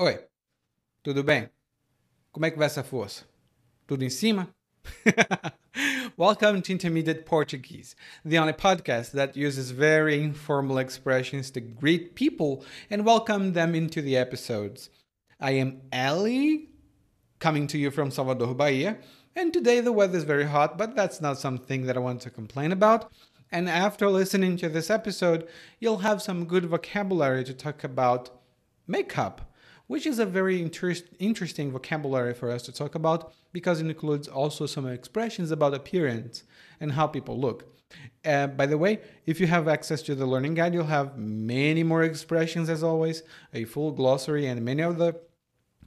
Oi, tudo bem? Como é que vai essa força? Tudo em cima? Welcome to Intermediate Portuguese, the only podcast that uses very informal expressions to greet people and welcome them into the episodes. I am Ellie, coming to you from Salvador, Bahia, and today the weather is very hot, but that's not something that I want to complain about. And after listening to this episode, you'll have some good vocabulary to talk about makeup which is a very interest, interesting vocabulary for us to talk about because it includes also some expressions about appearance and how people look. Uh, by the way, if you have access to the learning guide, you'll have many more expressions as always, a full glossary, and many other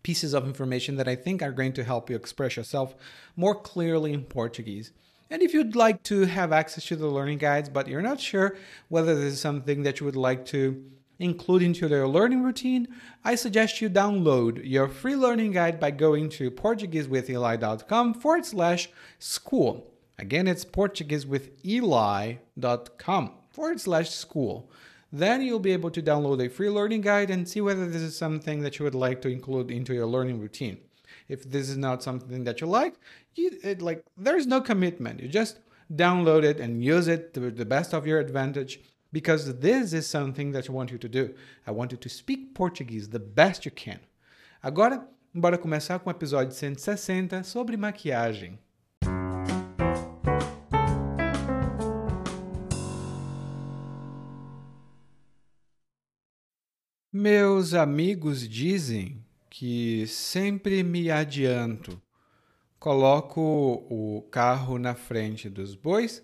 pieces of information that I think are going to help you express yourself more clearly in Portuguese. And if you'd like to have access to the learning guides, but you're not sure whether this is something that you would like to include into their learning routine, I suggest you download your free learning guide by going to PortugueseWithEli.com forward slash school. Again, it's PortugueseWithEli.com forward slash school. Then you'll be able to download a free learning guide and see whether this is something that you would like to include into your learning routine. If this is not something that you like, you, it, like there's no commitment. You just download it and use it to the best of your advantage because this is something that I want you to do. I want you to speak Portuguese the best you can. Agora, bora começar com o episódio 160 sobre maquiagem. Meus amigos dizem que sempre me adianto. Coloco o carro na frente dos bois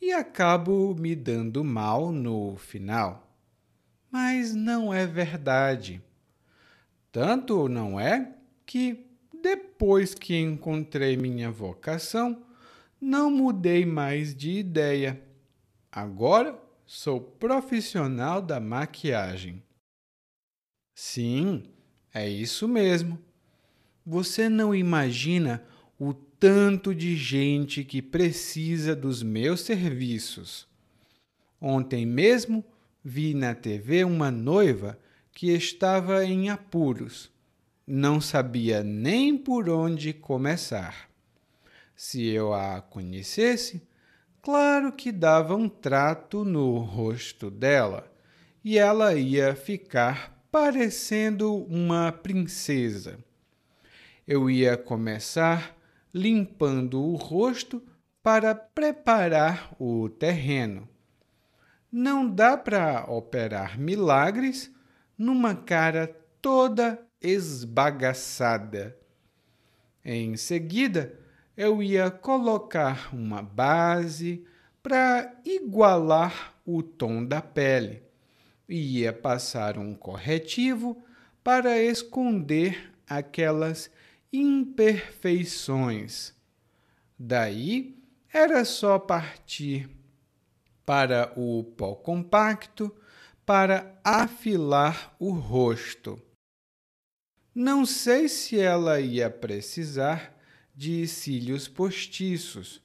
e acabo me dando mal no final. Mas não é verdade. Tanto não é que, depois que encontrei minha vocação, não mudei mais de ideia. Agora sou profissional da maquiagem. Sim, é isso mesmo. Você não imagina o tanto de gente que precisa dos meus serviços. Ontem mesmo vi na TV uma noiva que estava em apuros. Não sabia nem por onde começar. Se eu a conhecesse, claro que dava um trato no rosto dela e ela ia ficar parecendo uma princesa. Eu ia começar limpando o rosto para preparar o terreno. Não dá para operar milagres numa cara toda esbagaçada. Em seguida, eu ia colocar uma base para igualar o tom da pele. Ia passar um corretivo para esconder aquelas imperfeições. Daí era só partir para o pó compacto para afilar o rosto. Não sei se ela ia precisar de cílios postiços,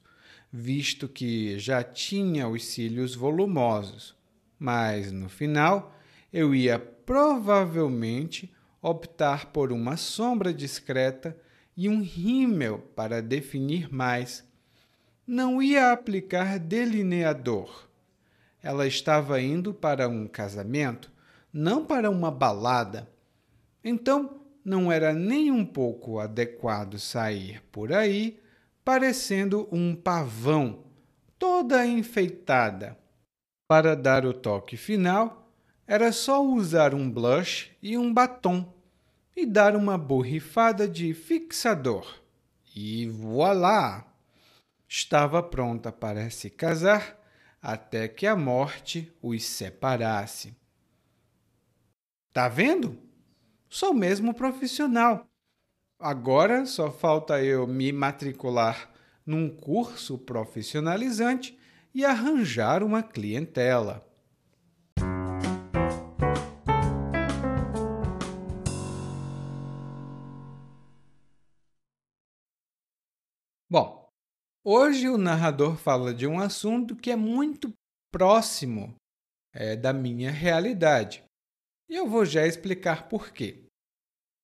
visto que já tinha os cílios volumosos, mas no final eu ia provavelmente optar por uma sombra discreta e um rímel para definir mais. Não ia aplicar delineador. Ela estava indo para um casamento, não para uma balada. Então, não era nem um pouco adequado sair por aí parecendo um pavão, toda enfeitada. Para dar o toque final, era só usar um blush e um batom e dar uma borrifada de fixador. E voilá! Estava pronta para se casar até que a morte os separasse. Tá vendo? Sou mesmo profissional. Agora só falta eu me matricular num curso profissionalizante e arranjar uma clientela. Bom, hoje o narrador fala de um assunto que é muito próximo é, da minha realidade. E eu vou já explicar por quê.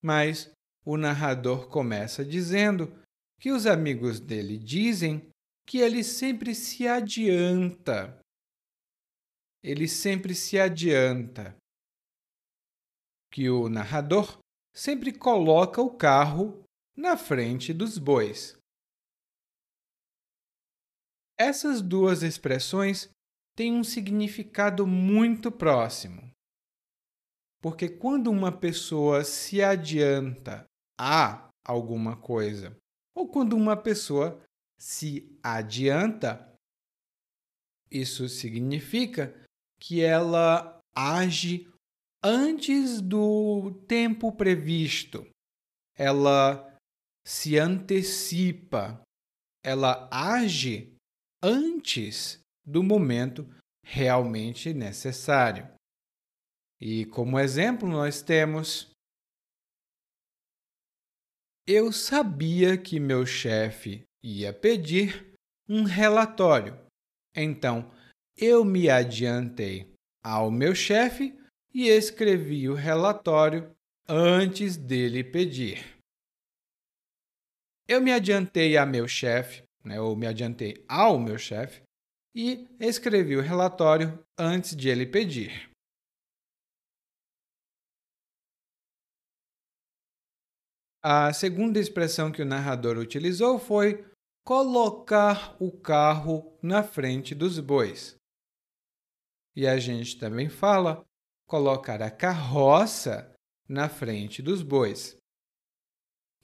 Mas o narrador começa dizendo que os amigos dele dizem que ele sempre se adianta. Ele sempre se adianta. Que o narrador sempre coloca o carro na frente dos bois. Essas duas expressões têm um significado muito próximo. Porque quando uma pessoa se adianta a alguma coisa, ou quando uma pessoa se adianta, isso significa que ela age antes do tempo previsto. Ela se antecipa, ela age antes do momento realmente necessário. E como exemplo, nós temos: Eu sabia que meu chefe ia pedir um relatório, então eu me adiantei ao meu chefe e escrevi o relatório antes dele pedir. Eu me adiantei a meu chefe né, eu me adiantei ao meu chefe e escrevi o relatório antes de ele pedir. A segunda expressão que o narrador utilizou foi colocar o carro na frente dos bois. E a gente também fala colocar a carroça na frente dos bois.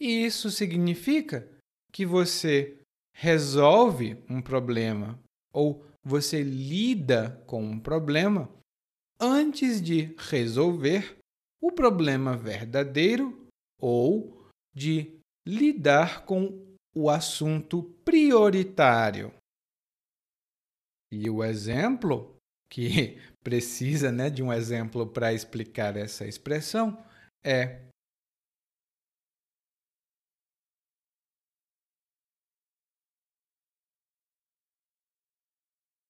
E isso significa que você resolve um problema ou você lida com um problema antes de resolver o problema verdadeiro ou de lidar com o assunto prioritário. E o exemplo, que precisa né, de um exemplo para explicar essa expressão, é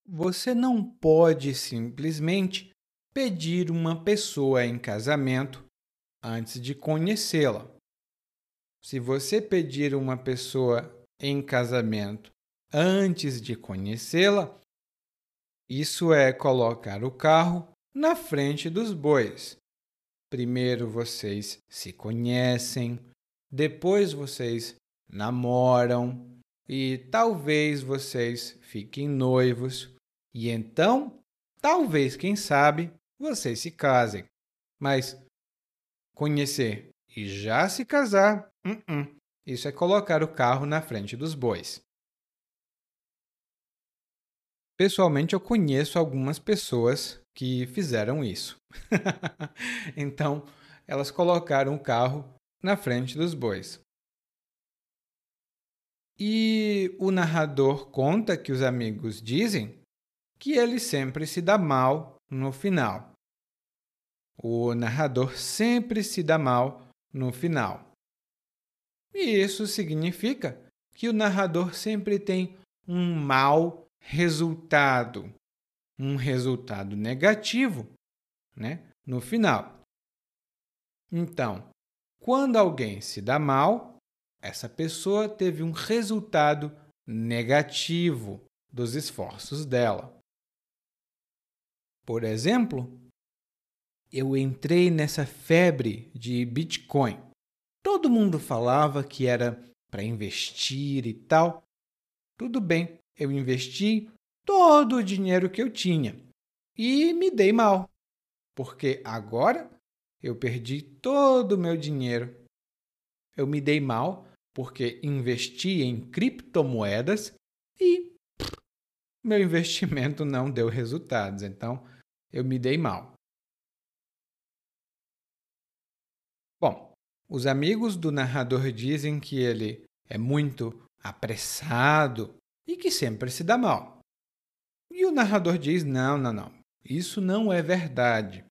Você não pode simplesmente pedir uma pessoa em casamento antes de conhecê-la. Se você pedir uma pessoa em casamento antes de conhecê-la, isso é colocar o carro na frente dos bois. Primeiro vocês se conhecem, depois vocês namoram e talvez vocês fiquem noivos e então, talvez, quem sabe, vocês se casem. Mas conhecer e já se casar, uh -uh. isso é colocar o carro na frente dos bois. Pessoalmente, eu conheço algumas pessoas que fizeram isso. então, elas colocaram o carro na frente dos bois. E o narrador conta que os amigos dizem que ele sempre se dá mal no final. O narrador sempre se dá mal no final. E isso significa que o narrador sempre tem um mau resultado, um resultado negativo, né, no final. Então, quando alguém se dá mal, essa pessoa teve um resultado negativo dos esforços dela. Por exemplo, eu entrei nessa febre de Bitcoin. Todo mundo falava que era para investir e tal. Tudo bem, eu investi todo o dinheiro que eu tinha e me dei mal, porque agora eu perdi todo o meu dinheiro. Eu me dei mal porque investi em criptomoedas e meu investimento não deu resultados. Então, eu me dei mal. Bom, os amigos do narrador dizem que ele é muito apressado e que sempre se dá mal. E o narrador diz: não, não, não, isso não é verdade.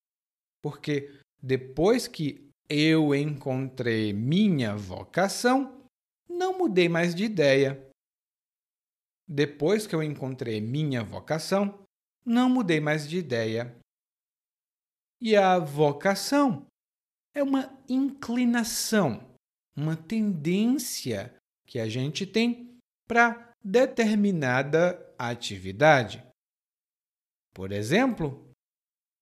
Porque depois que eu encontrei minha vocação, não mudei mais de ideia. Depois que eu encontrei minha vocação, não mudei mais de ideia. E a vocação é uma inclinação, uma tendência que a gente tem para determinada atividade. Por exemplo,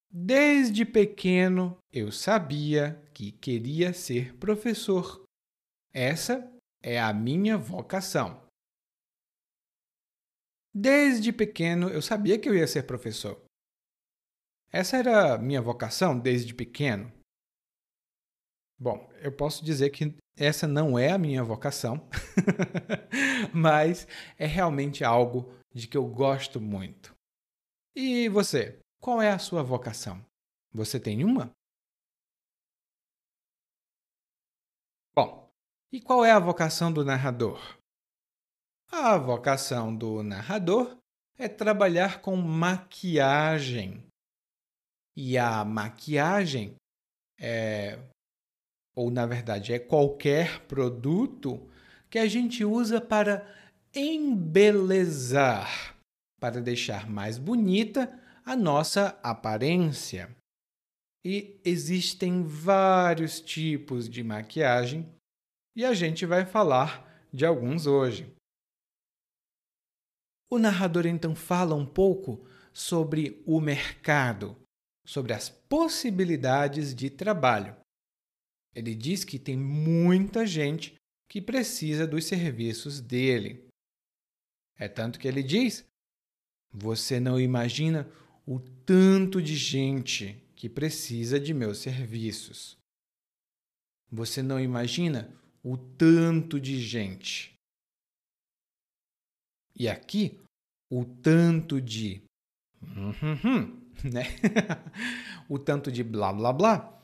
desde pequeno eu sabia que queria ser professor. Essa é a minha vocação. Desde pequeno eu sabia que eu ia ser professor. Essa era minha vocação desde pequeno. Bom, eu posso dizer que essa não é a minha vocação, mas é realmente algo de que eu gosto muito. E você, qual é a sua vocação? Você tem uma? Bom, e qual é a vocação do narrador? A vocação do narrador é trabalhar com maquiagem. E a maquiagem é ou na verdade é qualquer produto que a gente usa para embelezar, para deixar mais bonita a nossa aparência. E existem vários tipos de maquiagem e a gente vai falar de alguns hoje. O narrador então fala um pouco sobre o mercado, sobre as possibilidades de trabalho. Ele diz que tem muita gente que precisa dos serviços dele. É tanto que ele diz: Você não imagina o tanto de gente que precisa de meus serviços. Você não imagina o tanto de gente. E aqui, o tanto de. né? o tanto de blá blá blá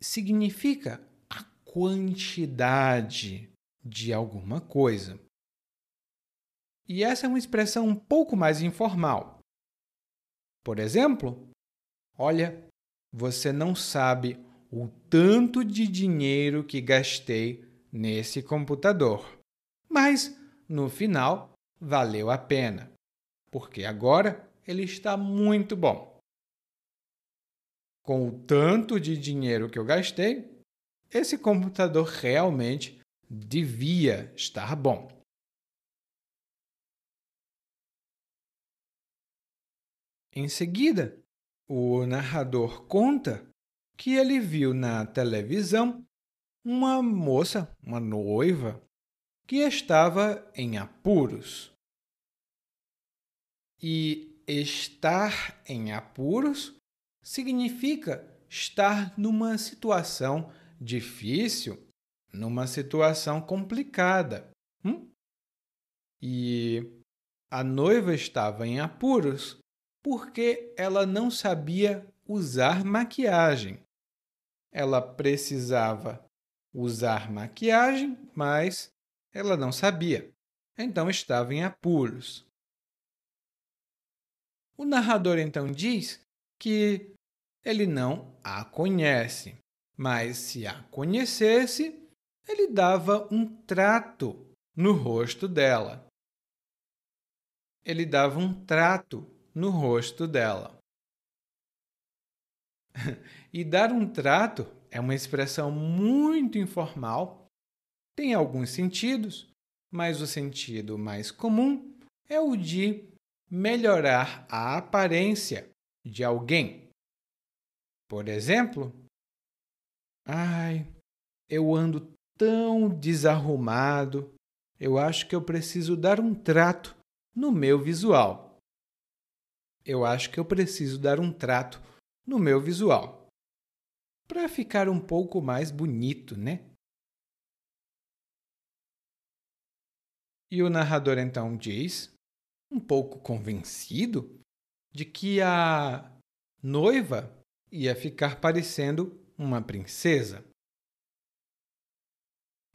significa a quantidade de alguma coisa. E essa é uma expressão um pouco mais informal. Por exemplo, olha, você não sabe o tanto de dinheiro que gastei nesse computador. Mas, no final, valeu a pena, porque agora ele está muito bom com o tanto de dinheiro que eu gastei, esse computador realmente devia estar bom. Em seguida, o narrador conta que ele viu na televisão uma moça, uma noiva, que estava em apuros. E estar em apuros significa estar numa situação difícil, numa situação complicada. Hum? E a noiva estava em apuros porque ela não sabia usar maquiagem. Ela precisava usar maquiagem, mas ela não sabia. Então estava em apuros. O narrador então diz que ele não a conhece, mas se a conhecesse, ele dava um trato no rosto dela. Ele dava um trato no rosto dela. e dar um trato é uma expressão muito informal, tem alguns sentidos, mas o sentido mais comum é o de melhorar a aparência de alguém. Por exemplo, ai, eu ando tão desarrumado, eu acho que eu preciso dar um trato no meu visual. Eu acho que eu preciso dar um trato no meu visual para ficar um pouco mais bonito, né? E o narrador então diz, um pouco convencido, de que a noiva ia ficar parecendo uma princesa.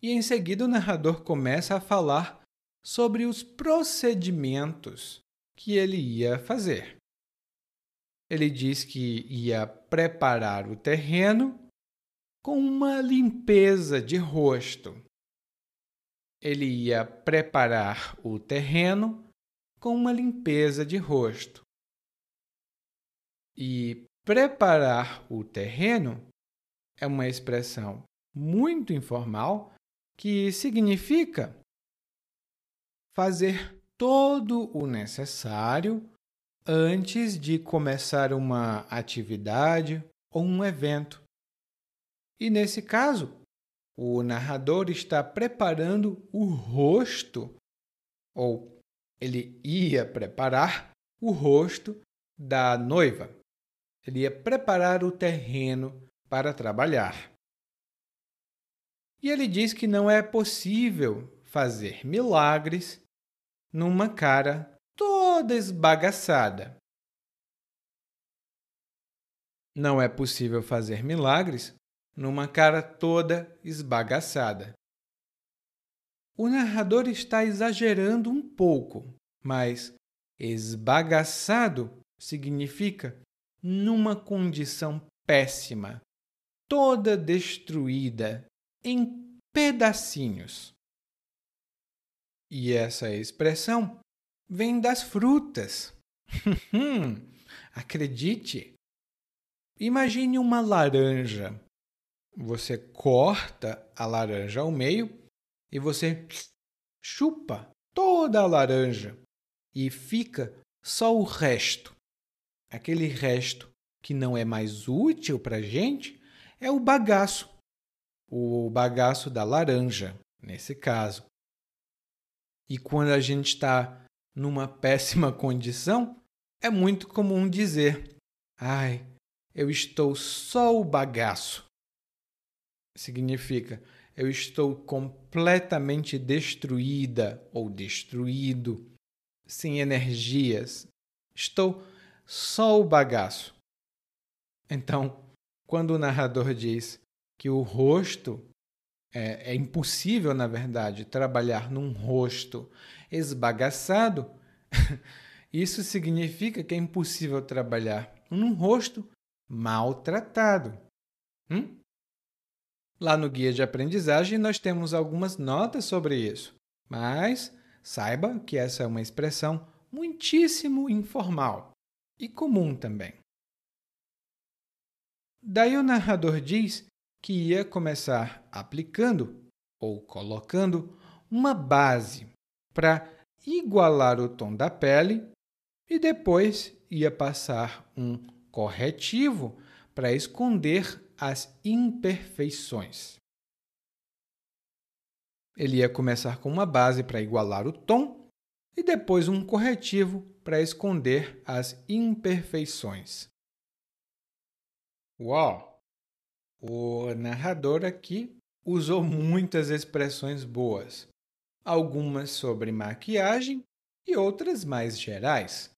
E em seguida o narrador começa a falar sobre os procedimentos que ele ia fazer. Ele diz que ia preparar o terreno com uma limpeza de rosto. Ele ia preparar o terreno com uma limpeza de rosto. E Preparar o terreno é uma expressão muito informal que significa fazer todo o necessário antes de começar uma atividade ou um evento. E nesse caso, o narrador está preparando o rosto, ou ele ia preparar o rosto da noiva. Ele ia preparar o terreno para trabalhar. E ele diz que não é possível fazer milagres numa cara toda esbagaçada. Não é possível fazer milagres numa cara toda esbagaçada. O narrador está exagerando um pouco, mas esbagaçado significa numa condição péssima, toda destruída, em pedacinhos. E essa expressão vem das frutas. Acredite! Imagine uma laranja. Você corta a laranja ao meio e você chupa toda a laranja e fica só o resto. Aquele resto que não é mais útil para a gente é o bagaço. O bagaço da laranja, nesse caso. E quando a gente está numa péssima condição, é muito comum dizer: Ai, eu estou só o bagaço. Significa, eu estou completamente destruída ou destruído, sem energias. Estou só o bagaço. Então, quando o narrador diz que o rosto é, é, impossível, na verdade, trabalhar num rosto esbagaçado, isso significa que é impossível trabalhar num rosto maltratado. Hum? Lá no guia de aprendizagem nós temos algumas notas sobre isso, mas saiba que essa é uma expressão muitíssimo informal e comum também. Daí o narrador diz que ia começar aplicando ou colocando uma base para igualar o tom da pele e depois ia passar um corretivo para esconder as imperfeições. Ele ia começar com uma base para igualar o tom e depois um corretivo para esconder as imperfeições. Uau! O narrador aqui usou muitas expressões boas, algumas sobre maquiagem e outras mais gerais.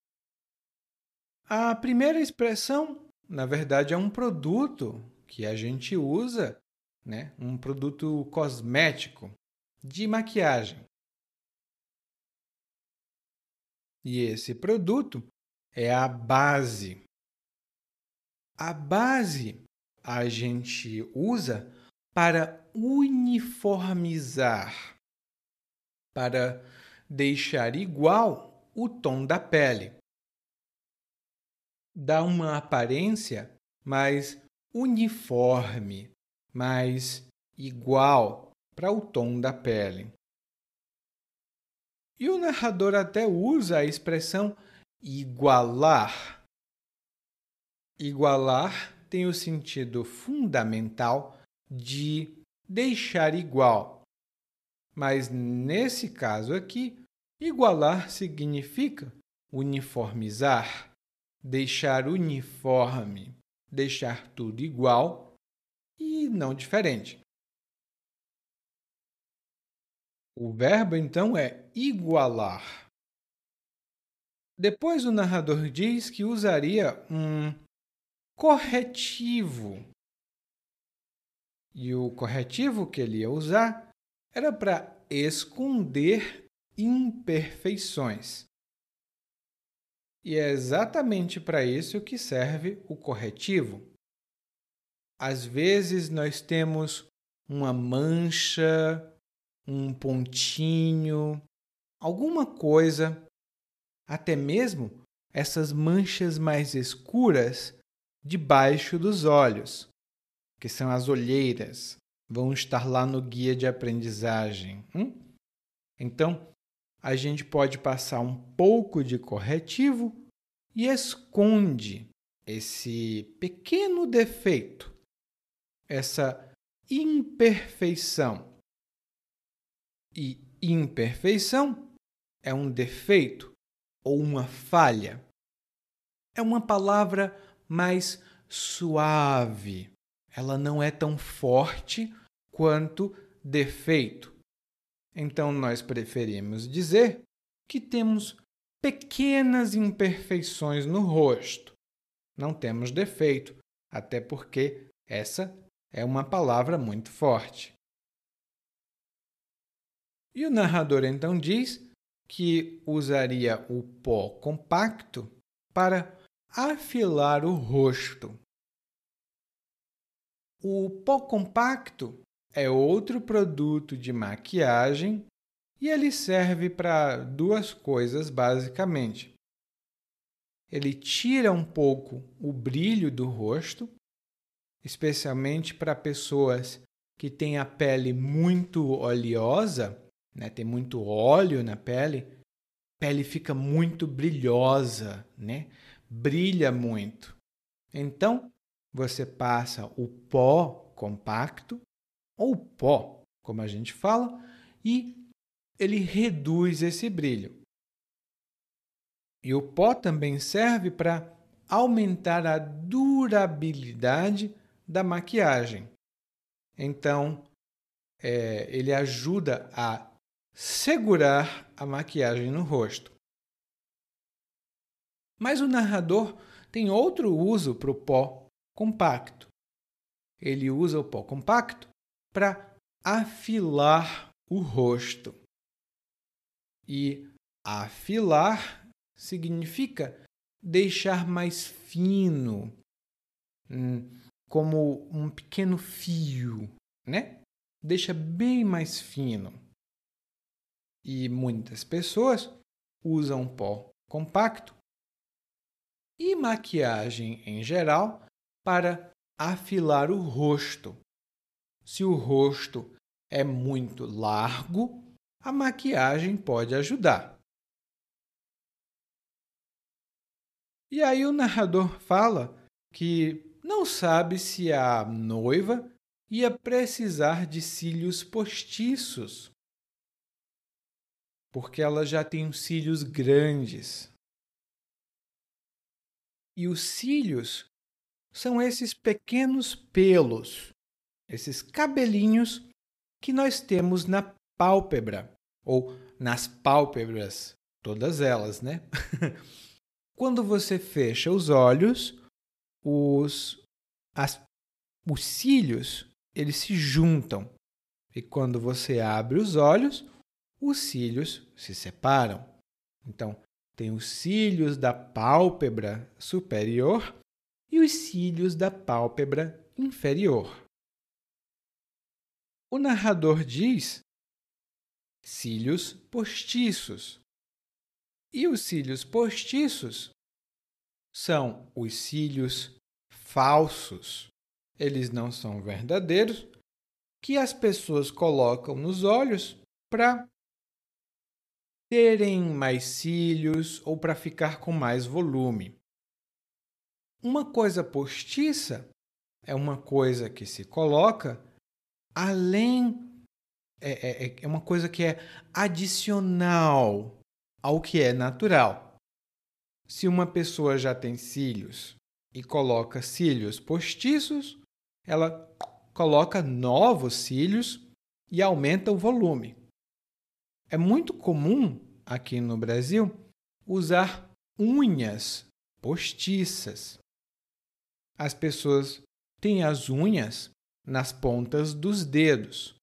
A primeira expressão, na verdade, é um produto que a gente usa, né? um produto cosmético de maquiagem. E esse produto é a base a base a gente usa para uniformizar, para deixar igual o tom da pele. Dá uma aparência mais uniforme, mais igual para o tom da pele. E o narrador até usa a expressão igualar Igualar tem o sentido fundamental de deixar igual. Mas nesse caso aqui, igualar significa uniformizar, deixar uniforme, deixar tudo igual e não diferente. O verbo então é igualar. Depois o narrador diz que usaria um corretivo. E o corretivo que ele ia usar era para esconder imperfeições. E é exatamente para isso que serve o corretivo. Às vezes nós temos uma mancha, um pontinho, alguma coisa, até mesmo essas manchas mais escuras debaixo dos olhos, que são as olheiras, vão estar lá no guia de aprendizagem. Hum? Então, a gente pode passar um pouco de corretivo e esconde esse pequeno defeito, essa imperfeição. E imperfeição é um defeito ou uma falha. É uma palavra mais suave. Ela não é tão forte quanto defeito. Então, nós preferimos dizer que temos pequenas imperfeições no rosto. Não temos defeito, até porque essa é uma palavra muito forte. E o narrador então diz que usaria o pó compacto para afilar o rosto. O pó compacto é outro produto de maquiagem e ele serve para duas coisas basicamente. Ele tira um pouco o brilho do rosto, especialmente para pessoas que têm a pele muito oleosa, né? tem muito óleo na pele, a pele fica muito brilhosa, né? brilha muito. Então, você passa o pó compacto, ou pó, como a gente fala, e ele reduz esse brilho. E o pó também serve para aumentar a durabilidade da maquiagem. Então, é, ele ajuda a segurar a maquiagem no rosto. Mas o narrador tem outro uso para o pó compacto. Ele usa o pó compacto para afilar o rosto. E afilar significa deixar mais fino, hum, como um pequeno fio, né? Deixa bem mais fino. E muitas pessoas usam pó compacto e maquiagem em geral para afilar o rosto. Se o rosto é muito largo, a maquiagem pode ajudar. E aí o narrador fala que não sabe se a noiva ia precisar de cílios postiços, porque ela já tem os cílios grandes. E os cílios são esses pequenos pelos, esses cabelinhos que nós temos na pálpebra ou nas pálpebras, todas elas, né? Quando você fecha os olhos, os, as, os cílios eles se juntam. E quando você abre os olhos, os cílios se separam. Então, tem os cílios da pálpebra superior e os cílios da pálpebra inferior. O narrador diz cílios postiços. E os cílios postiços são os cílios falsos. Eles não são verdadeiros, que as pessoas colocam nos olhos para terem mais cílios ou para ficar com mais volume. Uma coisa postiça é uma coisa que se coloca além é, é, é, é uma coisa que é adicional ao que é natural. Se uma pessoa já tem cílios e coloca cílios postiços, ela coloca novos cílios e aumenta o volume. É muito comum aqui no Brasil usar unhas postiças. As pessoas têm as unhas nas pontas dos dedos.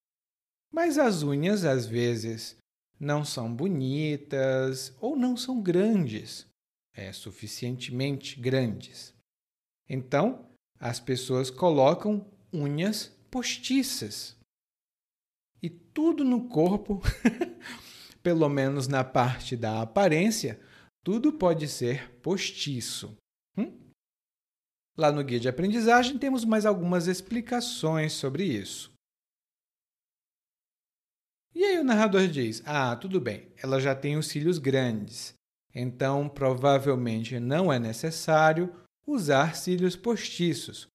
Mas as unhas às vezes não são bonitas ou não são grandes, é suficientemente grandes. Então, as pessoas colocam unhas postiças. E tudo no corpo, pelo menos na parte da aparência, tudo pode ser postiço. Lá no guia de aprendizagem temos mais algumas explicações sobre isso. E aí o narrador diz: Ah, tudo bem, ela já tem os cílios grandes, então provavelmente não é necessário usar cílios postiços,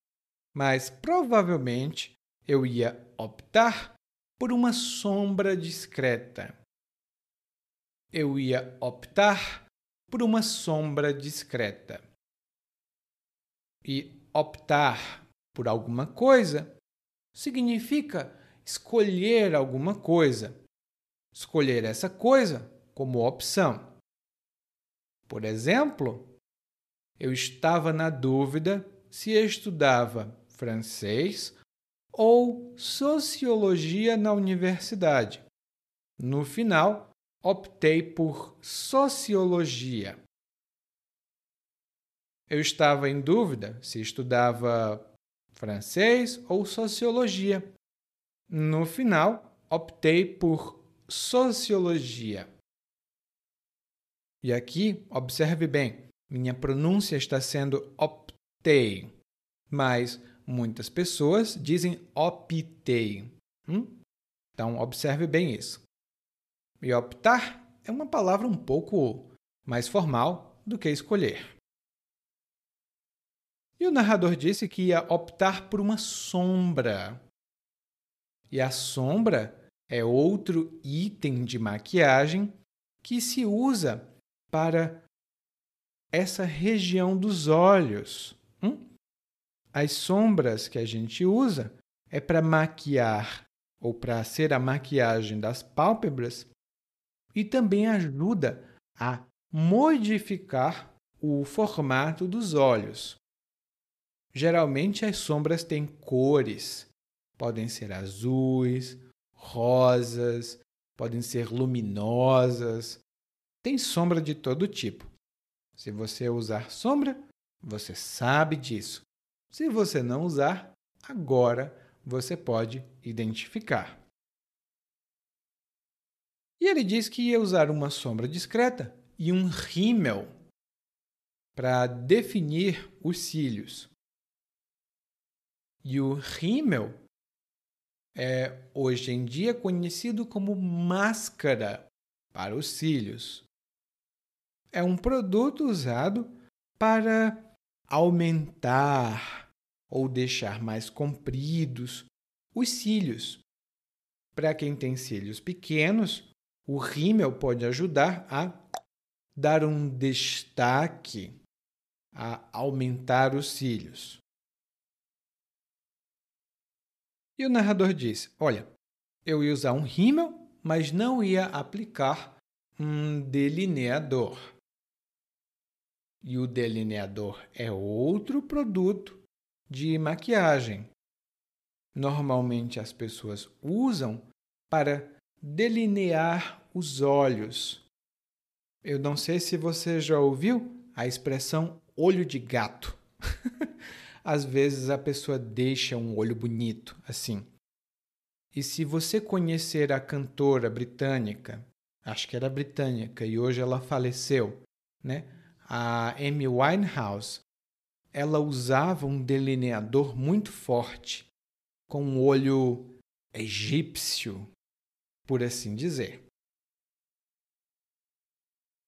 mas provavelmente eu ia optar por uma sombra discreta. Eu ia optar por uma sombra discreta. E optar por alguma coisa significa escolher alguma coisa. Escolher essa coisa como opção. Por exemplo, eu estava na dúvida se estudava francês ou sociologia na universidade. No final, optei por sociologia. Eu estava em dúvida se estudava francês ou sociologia. No final, optei por sociologia. E aqui, observe bem, minha pronúncia está sendo optei, mas muitas pessoas dizem optei. Hum? Então, observe bem isso. E optar é uma palavra um pouco mais formal do que escolher. E o narrador disse que ia optar por uma sombra. E a sombra é outro item de maquiagem que se usa para essa região dos olhos. Hum? As sombras que a gente usa é para maquiar ou para ser a maquiagem das pálpebras e também ajuda a modificar o formato dos olhos. Geralmente as sombras têm cores, podem ser azuis, rosas, podem ser luminosas, tem sombra de todo tipo. Se você usar sombra, você sabe disso. Se você não usar, agora você pode identificar. E ele diz que ia usar uma sombra discreta e um rímel para definir os cílios. E o rímel é hoje em dia conhecido como máscara para os cílios é um produto usado para aumentar ou deixar mais compridos os cílios. Para quem tem cílios pequenos, o rímel pode ajudar a dar um destaque, a aumentar os cílios. E o narrador disse: Olha, eu ia usar um rímel, mas não ia aplicar um delineador. E o delineador é outro produto de maquiagem. Normalmente as pessoas usam para delinear os olhos. Eu não sei se você já ouviu a expressão olho de gato. Às vezes a pessoa deixa um olho bonito assim. E se você conhecer a cantora britânica, acho que era britânica e hoje ela faleceu, né? a Amy Winehouse, ela usava um delineador muito forte, com um olho egípcio, por assim dizer.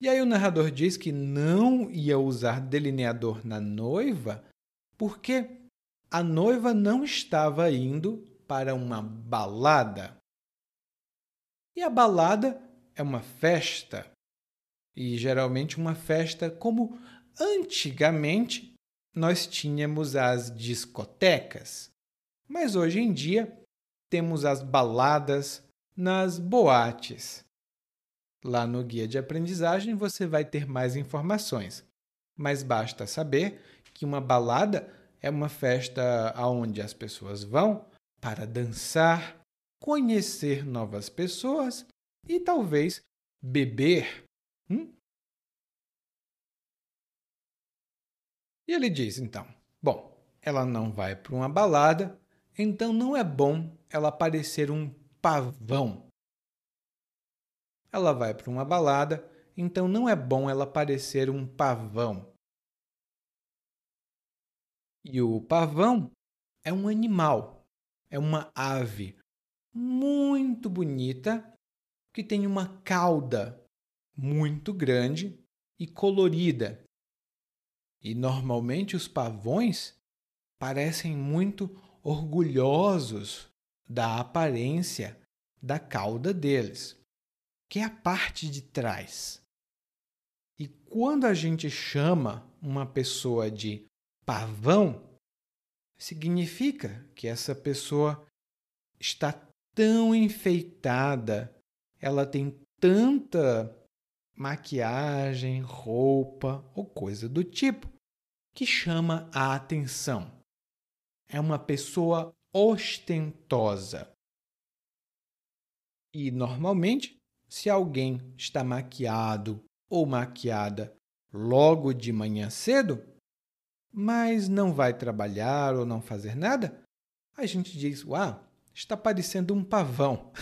E aí o narrador diz que não ia usar delineador na noiva porque a noiva não estava indo para uma balada. E a balada é uma festa e geralmente uma festa como antigamente nós tínhamos as discotecas, mas hoje em dia temos as baladas nas boates. Lá no guia de aprendizagem você vai ter mais informações, mas basta saber que uma balada é uma festa aonde as pessoas vão para dançar, conhecer novas pessoas e talvez beber Hum? E ele diz então: Bom, ela não vai para uma balada, então não é bom ela parecer um pavão. Ela vai para uma balada, então não é bom ela parecer um pavão. E o pavão é um animal, é uma ave muito bonita que tem uma cauda muito grande e colorida. E normalmente os pavões parecem muito orgulhosos da aparência da cauda deles, que é a parte de trás. E quando a gente chama uma pessoa de pavão, significa que essa pessoa está tão enfeitada, ela tem tanta maquiagem, roupa ou coisa do tipo que chama a atenção. É uma pessoa ostentosa. E normalmente, se alguém está maquiado ou maquiada logo de manhã cedo, mas não vai trabalhar ou não fazer nada, a gente diz: Uau, está parecendo um pavão.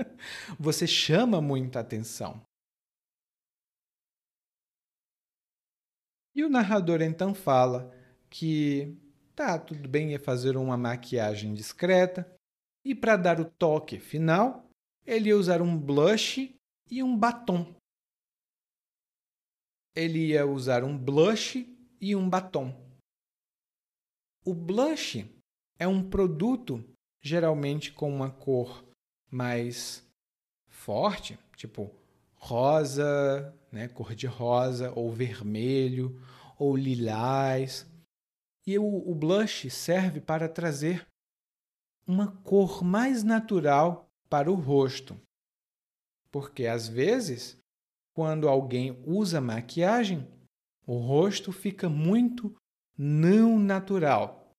Você chama muita atenção. E o narrador então fala que tá, tudo bem ia fazer uma maquiagem discreta e para dar o toque final, ele ia usar um blush e um batom. Ele ia usar um blush e um batom. O blush é um produto geralmente com uma cor mais forte, tipo rosa, né, cor de rosa, ou vermelho, ou lilás. E o, o blush serve para trazer uma cor mais natural para o rosto. Porque às vezes, quando alguém usa maquiagem, o rosto fica muito não natural.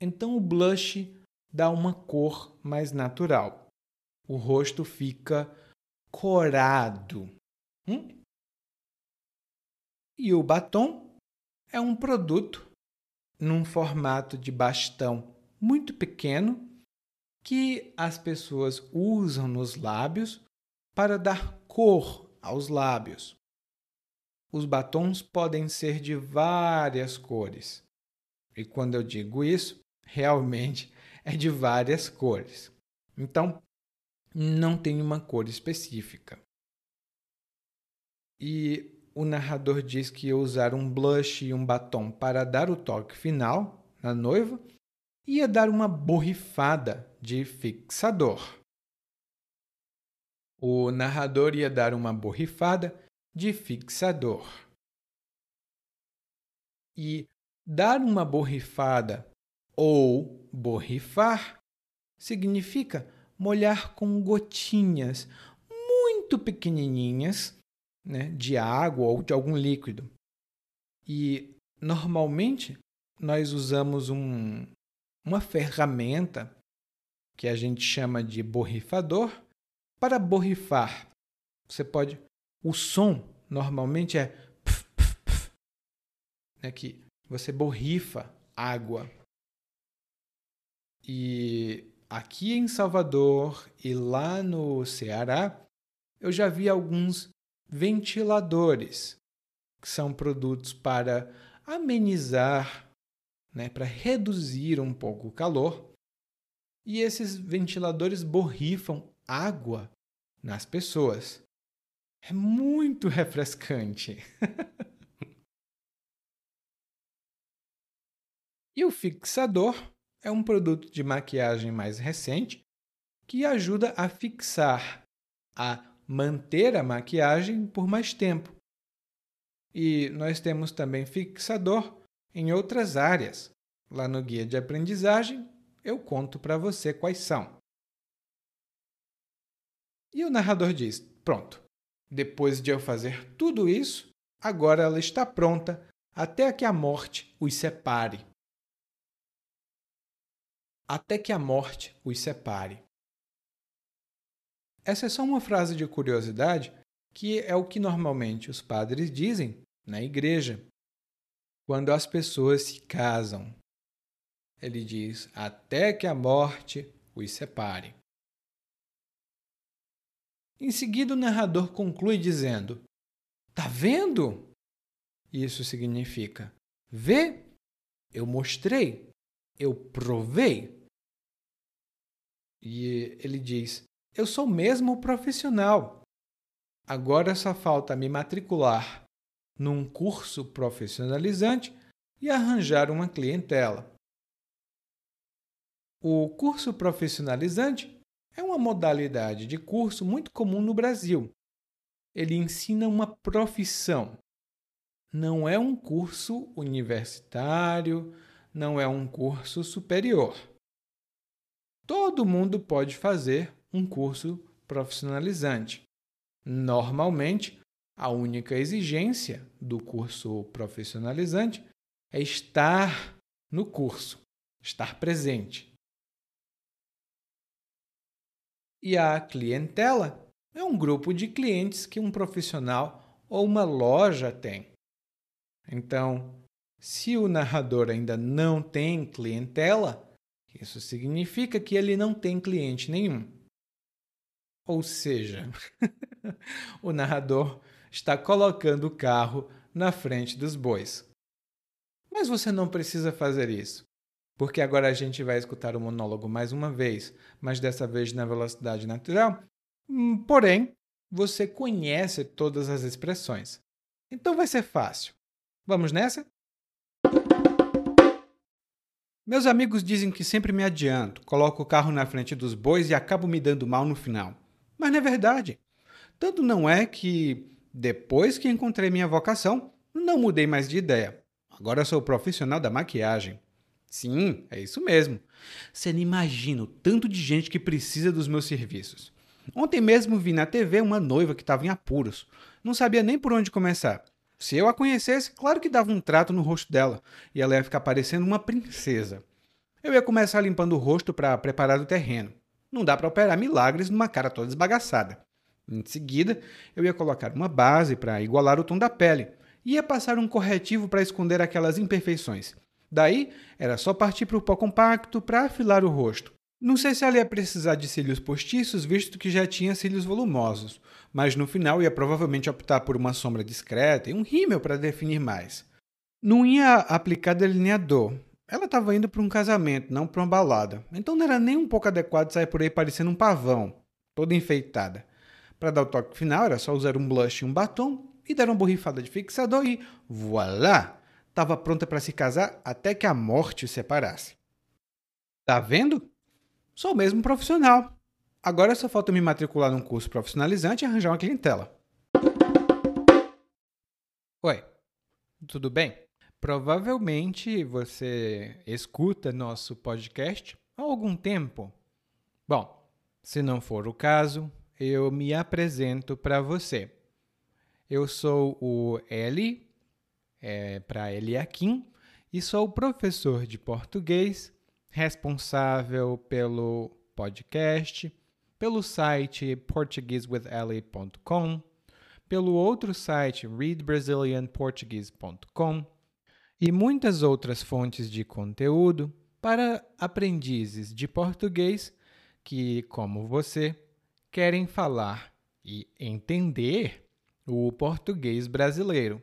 Então o blush dá uma cor mais natural. O rosto fica corado. Hum? E o batom é um produto num formato de bastão muito pequeno que as pessoas usam nos lábios para dar cor aos lábios. Os batons podem ser de várias cores. E quando eu digo isso, realmente é de várias cores. Então, não tem uma cor específica. E o narrador diz que usar um blush e um batom para dar o toque final na noiva ia dar uma borrifada de fixador. O narrador ia dar uma borrifada de fixador. E dar uma borrifada ou borrifar significa molhar com gotinhas muito pequenininhas né, de água ou de algum líquido. E normalmente nós usamos um, uma ferramenta que a gente chama de borrifador para borrifar. Você pode. O som normalmente é pf, pf, pf, né, que você borrifa água. E aqui em Salvador e lá no Ceará, eu já vi alguns ventiladores, que são produtos para amenizar, né, para reduzir um pouco o calor. E esses ventiladores borrifam água nas pessoas. É muito refrescante. e o fixador é um produto de maquiagem mais recente que ajuda a fixar, a manter a maquiagem por mais tempo. E nós temos também fixador em outras áreas. Lá no guia de aprendizagem, eu conto para você quais são. E o narrador diz: Pronto, depois de eu fazer tudo isso, agora ela está pronta até que a morte os separe até que a morte os separe. Essa é só uma frase de curiosidade que é o que normalmente os padres dizem na igreja quando as pessoas se casam. Ele diz: até que a morte os separe. Em seguida, o narrador conclui dizendo: Tá vendo? Isso significa: vê Eu mostrei. Eu provei. E ele diz: Eu sou mesmo profissional. Agora só falta me matricular num curso profissionalizante e arranjar uma clientela. O curso profissionalizante é uma modalidade de curso muito comum no Brasil. Ele ensina uma profissão. Não é um curso universitário, não é um curso superior. Todo mundo pode fazer um curso profissionalizante. Normalmente, a única exigência do curso profissionalizante é estar no curso, estar presente. E a clientela é um grupo de clientes que um profissional ou uma loja tem. Então, se o narrador ainda não tem clientela, isso significa que ele não tem cliente nenhum. Ou seja, o narrador está colocando o carro na frente dos bois. Mas você não precisa fazer isso, porque agora a gente vai escutar o monólogo mais uma vez, mas dessa vez na velocidade natural. Hum, porém, você conhece todas as expressões. Então vai ser fácil. Vamos nessa? Meus amigos dizem que sempre me adianto, coloco o carro na frente dos bois e acabo me dando mal no final. Mas não é verdade. Tanto não é que, depois que encontrei minha vocação, não mudei mais de ideia. Agora sou profissional da maquiagem. Sim, é isso mesmo. Você não imagina o tanto de gente que precisa dos meus serviços. Ontem mesmo vi na TV uma noiva que estava em apuros. Não sabia nem por onde começar. Se eu a conhecesse, claro que dava um trato no rosto dela e ela ia ficar parecendo uma princesa. Eu ia começar limpando o rosto para preparar o terreno. Não dá para operar milagres numa cara toda esbagaçada. Em seguida, eu ia colocar uma base para igualar o tom da pele e ia passar um corretivo para esconder aquelas imperfeições. Daí, era só partir para o pó compacto para afilar o rosto. Não sei se ela ia precisar de cílios postiços, visto que já tinha cílios volumosos, mas no final ia provavelmente optar por uma sombra discreta e um rímel para definir mais. Não ia aplicar delineador. Ela estava indo para um casamento, não para uma balada. Então não era nem um pouco adequado sair por aí parecendo um pavão, toda enfeitada. Para dar o toque final, era só usar um blush e um batom e dar uma borrifada de fixador e voilá! Estava pronta para se casar até que a morte o separasse. Tá vendo? Sou mesmo profissional. Agora só falta me matricular num curso profissionalizante e arranjar uma clientela. Oi, tudo bem? Provavelmente você escuta nosso podcast há algum tempo. Bom, se não for o caso, eu me apresento para você. Eu sou o Eli, é, para Eliakim, e sou professor de português responsável pelo podcast, pelo site portuguesewitheli.com, pelo outro site readbrazilianportuguese.com e muitas outras fontes de conteúdo para aprendizes de português que, como você, querem falar e entender o português brasileiro.